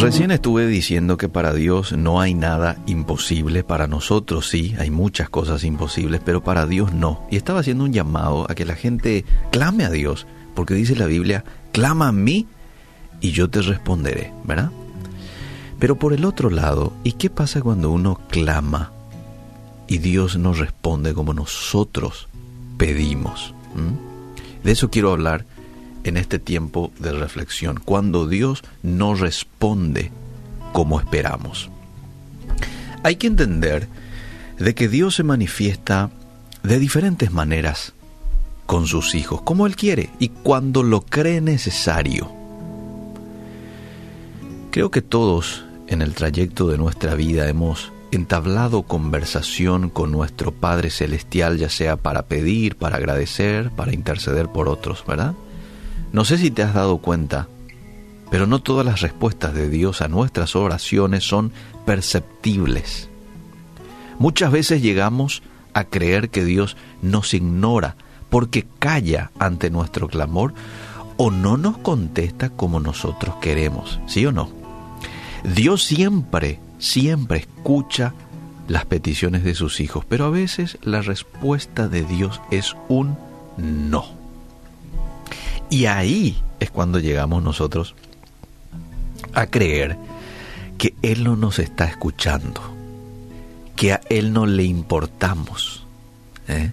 Recién estuve diciendo que para Dios no hay nada imposible, para nosotros sí, hay muchas cosas imposibles, pero para Dios no. Y estaba haciendo un llamado a que la gente clame a Dios, porque dice la Biblia, clama a mí y yo te responderé, ¿verdad? Pero por el otro lado, ¿y qué pasa cuando uno clama y Dios nos responde como nosotros pedimos? ¿Mm? De eso quiero hablar en este tiempo de reflexión, cuando Dios no responde como esperamos. Hay que entender de que Dios se manifiesta de diferentes maneras con sus hijos, como Él quiere y cuando lo cree necesario. Creo que todos en el trayecto de nuestra vida hemos entablado conversación con nuestro Padre Celestial, ya sea para pedir, para agradecer, para interceder por otros, ¿verdad? No sé si te has dado cuenta, pero no todas las respuestas de Dios a nuestras oraciones son perceptibles. Muchas veces llegamos a creer que Dios nos ignora porque calla ante nuestro clamor o no nos contesta como nosotros queremos, ¿sí o no? Dios siempre, siempre escucha las peticiones de sus hijos, pero a veces la respuesta de Dios es un no. Y ahí es cuando llegamos nosotros a creer que Él no nos está escuchando, que a Él no le importamos, ¿eh?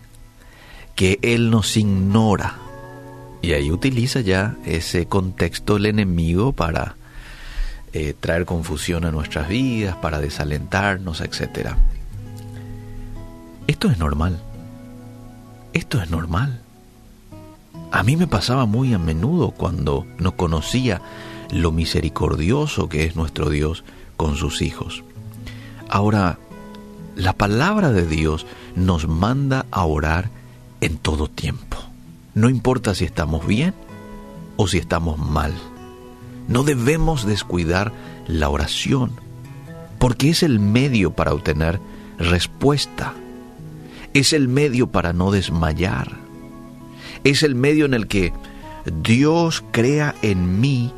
que Él nos ignora. Y ahí utiliza ya ese contexto el enemigo para eh, traer confusión a nuestras vidas, para desalentarnos, etc. Esto es normal. Esto es normal. A mí me pasaba muy a menudo cuando no conocía lo misericordioso que es nuestro Dios con sus hijos. Ahora, la palabra de Dios nos manda a orar en todo tiempo. No importa si estamos bien o si estamos mal. No debemos descuidar la oración, porque es el medio para obtener respuesta. Es el medio para no desmayar es el medio en el que Dios crea en mí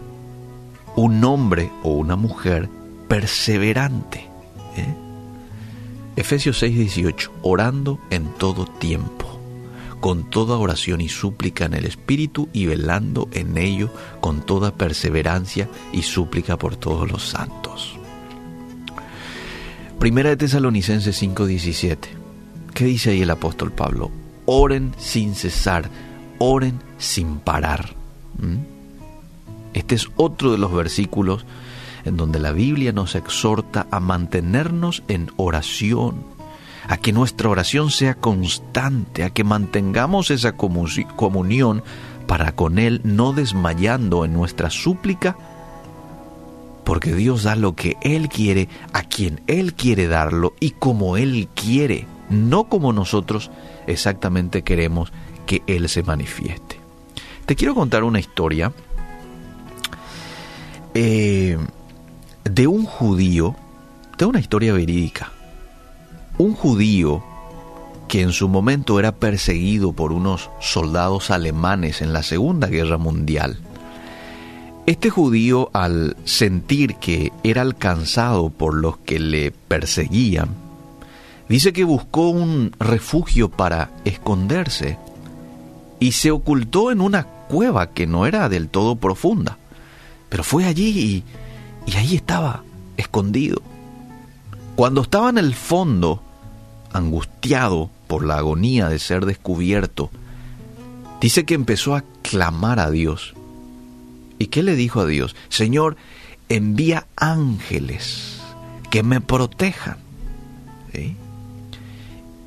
un hombre o una mujer perseverante. ¿eh? Efesios 6:18, orando en todo tiempo, con toda oración y súplica en el Espíritu y velando en ello con toda perseverancia y súplica por todos los santos. Primera de Tesalonicenses 5:17. ¿Qué dice ahí el apóstol Pablo? Oren sin cesar oren sin parar. ¿Mm? Este es otro de los versículos en donde la Biblia nos exhorta a mantenernos en oración, a que nuestra oración sea constante, a que mantengamos esa comunión para con Él, no desmayando en nuestra súplica, porque Dios da lo que Él quiere, a quien Él quiere darlo y como Él quiere, no como nosotros exactamente queremos que Él se manifieste. Te quiero contar una historia eh, de un judío, de una historia verídica. Un judío que en su momento era perseguido por unos soldados alemanes en la Segunda Guerra Mundial. Este judío, al sentir que era alcanzado por los que le perseguían, dice que buscó un refugio para esconderse y se ocultó en una cueva que no era del todo profunda. Pero fue allí y, ahí estaba, escondido. Cuando estaba en el fondo, angustiado por la agonía de ser descubierto, dice que empezó a clamar a Dios. ¿Y qué le dijo a Dios? Señor, envía ángeles que me protejan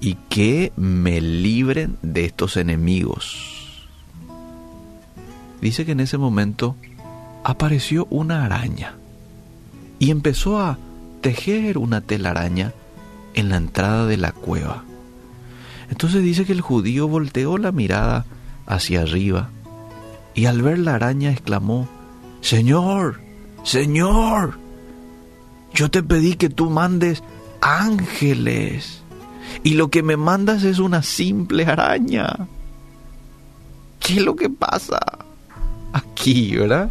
y que me libren de estos enemigos. Dice que en ese momento apareció una araña y empezó a tejer una telaraña en la entrada de la cueva. Entonces dice que el judío volteó la mirada hacia arriba y al ver la araña exclamó, Señor, Señor, yo te pedí que tú mandes ángeles y lo que me mandas es una simple araña. ¿Qué es lo que pasa aquí, verdad?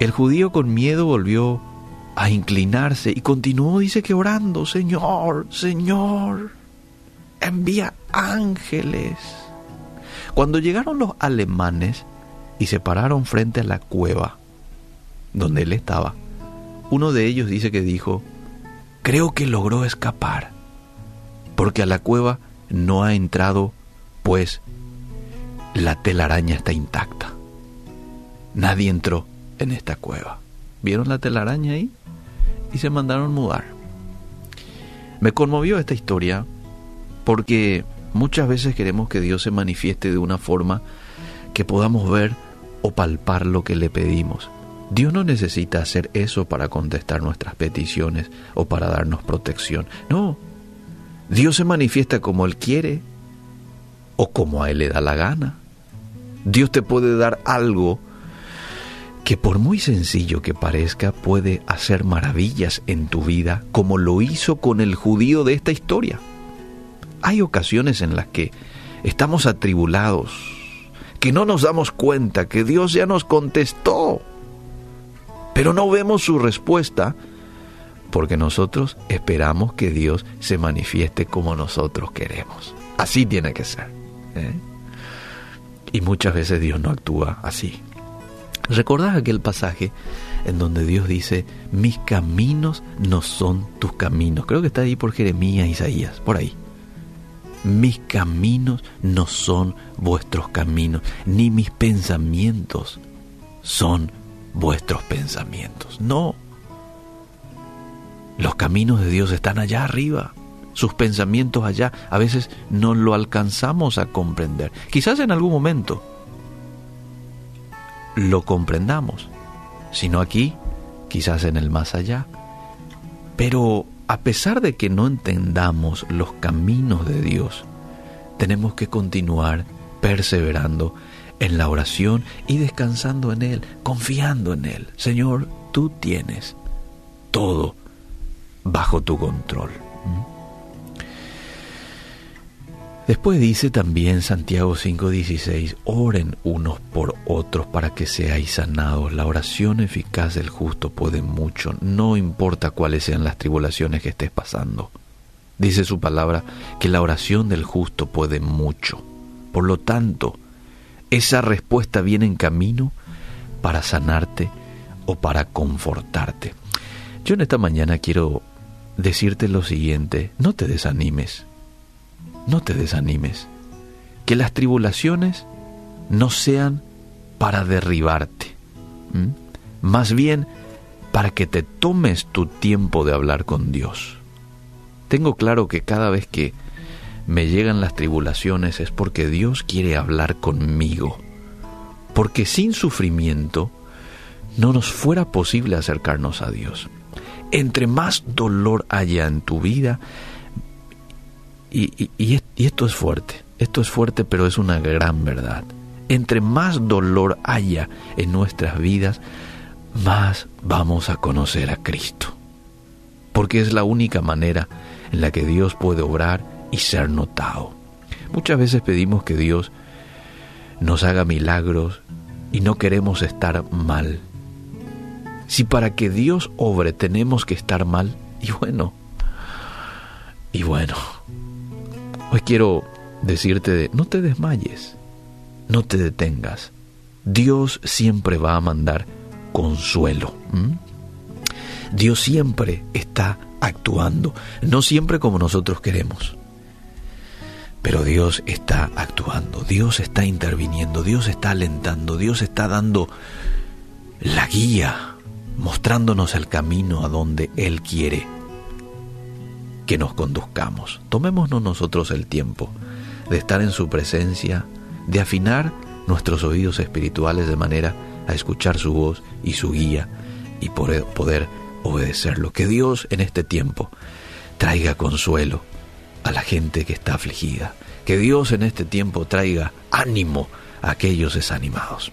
El judío con miedo volvió a inclinarse y continuó, dice que orando, Señor, Señor, envía ángeles. Cuando llegaron los alemanes y se pararon frente a la cueva donde él estaba, uno de ellos dice que dijo, creo que logró escapar, porque a la cueva no ha entrado, pues la telaraña está intacta. Nadie entró en esta cueva. ¿Vieron la telaraña ahí? Y se mandaron mudar. Me conmovió esta historia porque muchas veces queremos que Dios se manifieste de una forma que podamos ver o palpar lo que le pedimos. Dios no necesita hacer eso para contestar nuestras peticiones o para darnos protección. No. Dios se manifiesta como Él quiere o como a Él le da la gana. Dios te puede dar algo que por muy sencillo que parezca puede hacer maravillas en tu vida como lo hizo con el judío de esta historia. Hay ocasiones en las que estamos atribulados, que no nos damos cuenta que Dios ya nos contestó, pero no vemos su respuesta porque nosotros esperamos que Dios se manifieste como nosotros queremos. Así tiene que ser. ¿eh? Y muchas veces Dios no actúa así. ¿Recordás aquel pasaje en donde Dios dice, mis caminos no son tus caminos? Creo que está ahí por Jeremías, Isaías, por ahí. Mis caminos no son vuestros caminos, ni mis pensamientos son vuestros pensamientos. No. Los caminos de Dios están allá arriba, sus pensamientos allá. A veces no lo alcanzamos a comprender. Quizás en algún momento lo comprendamos, sino aquí, quizás en el más allá. Pero a pesar de que no entendamos los caminos de Dios, tenemos que continuar perseverando en la oración y descansando en Él, confiando en Él. Señor, tú tienes todo bajo tu control. Después dice también Santiago 5:16, oren unos por otros para que seáis sanados. La oración eficaz del justo puede mucho, no importa cuáles sean las tribulaciones que estés pasando. Dice su palabra que la oración del justo puede mucho. Por lo tanto, esa respuesta viene en camino para sanarte o para confortarte. Yo en esta mañana quiero decirte lo siguiente, no te desanimes no te desanimes. Que las tribulaciones no sean para derribarte, más bien para que te tomes tu tiempo de hablar con Dios. Tengo claro que cada vez que me llegan las tribulaciones es porque Dios quiere hablar conmigo, porque sin sufrimiento no nos fuera posible acercarnos a Dios. Entre más dolor haya en tu vida, y, esto es fuerte, esto es fuerte, pero es una gran verdad. Entre más dolor haya en nuestras vidas, más vamos a conocer a Cristo. Porque es la única manera en la que Dios puede obrar y ser notado. Muchas veces pedimos que Dios nos haga milagros y no queremos estar mal. Si para que Dios obre tenemos que estar mal, y bueno, y bueno, Hoy quiero decirte, de, no te desmayes, no te detengas. Dios siempre va a mandar consuelo. Dios siempre está actuando, no siempre como nosotros queremos. Pero Dios está actuando, Dios está interviniendo, Dios está alentando, Dios está dando la guía, mostrándonos el camino a donde Él quiere que nos conduzcamos. Tomémonos nosotros el tiempo de estar en su presencia, de afinar nuestros oídos espirituales de manera a escuchar su voz y su guía y poder obedecerlo. Que Dios en este tiempo traiga consuelo a la gente que está afligida. Que Dios en este tiempo traiga ánimo a aquellos desanimados.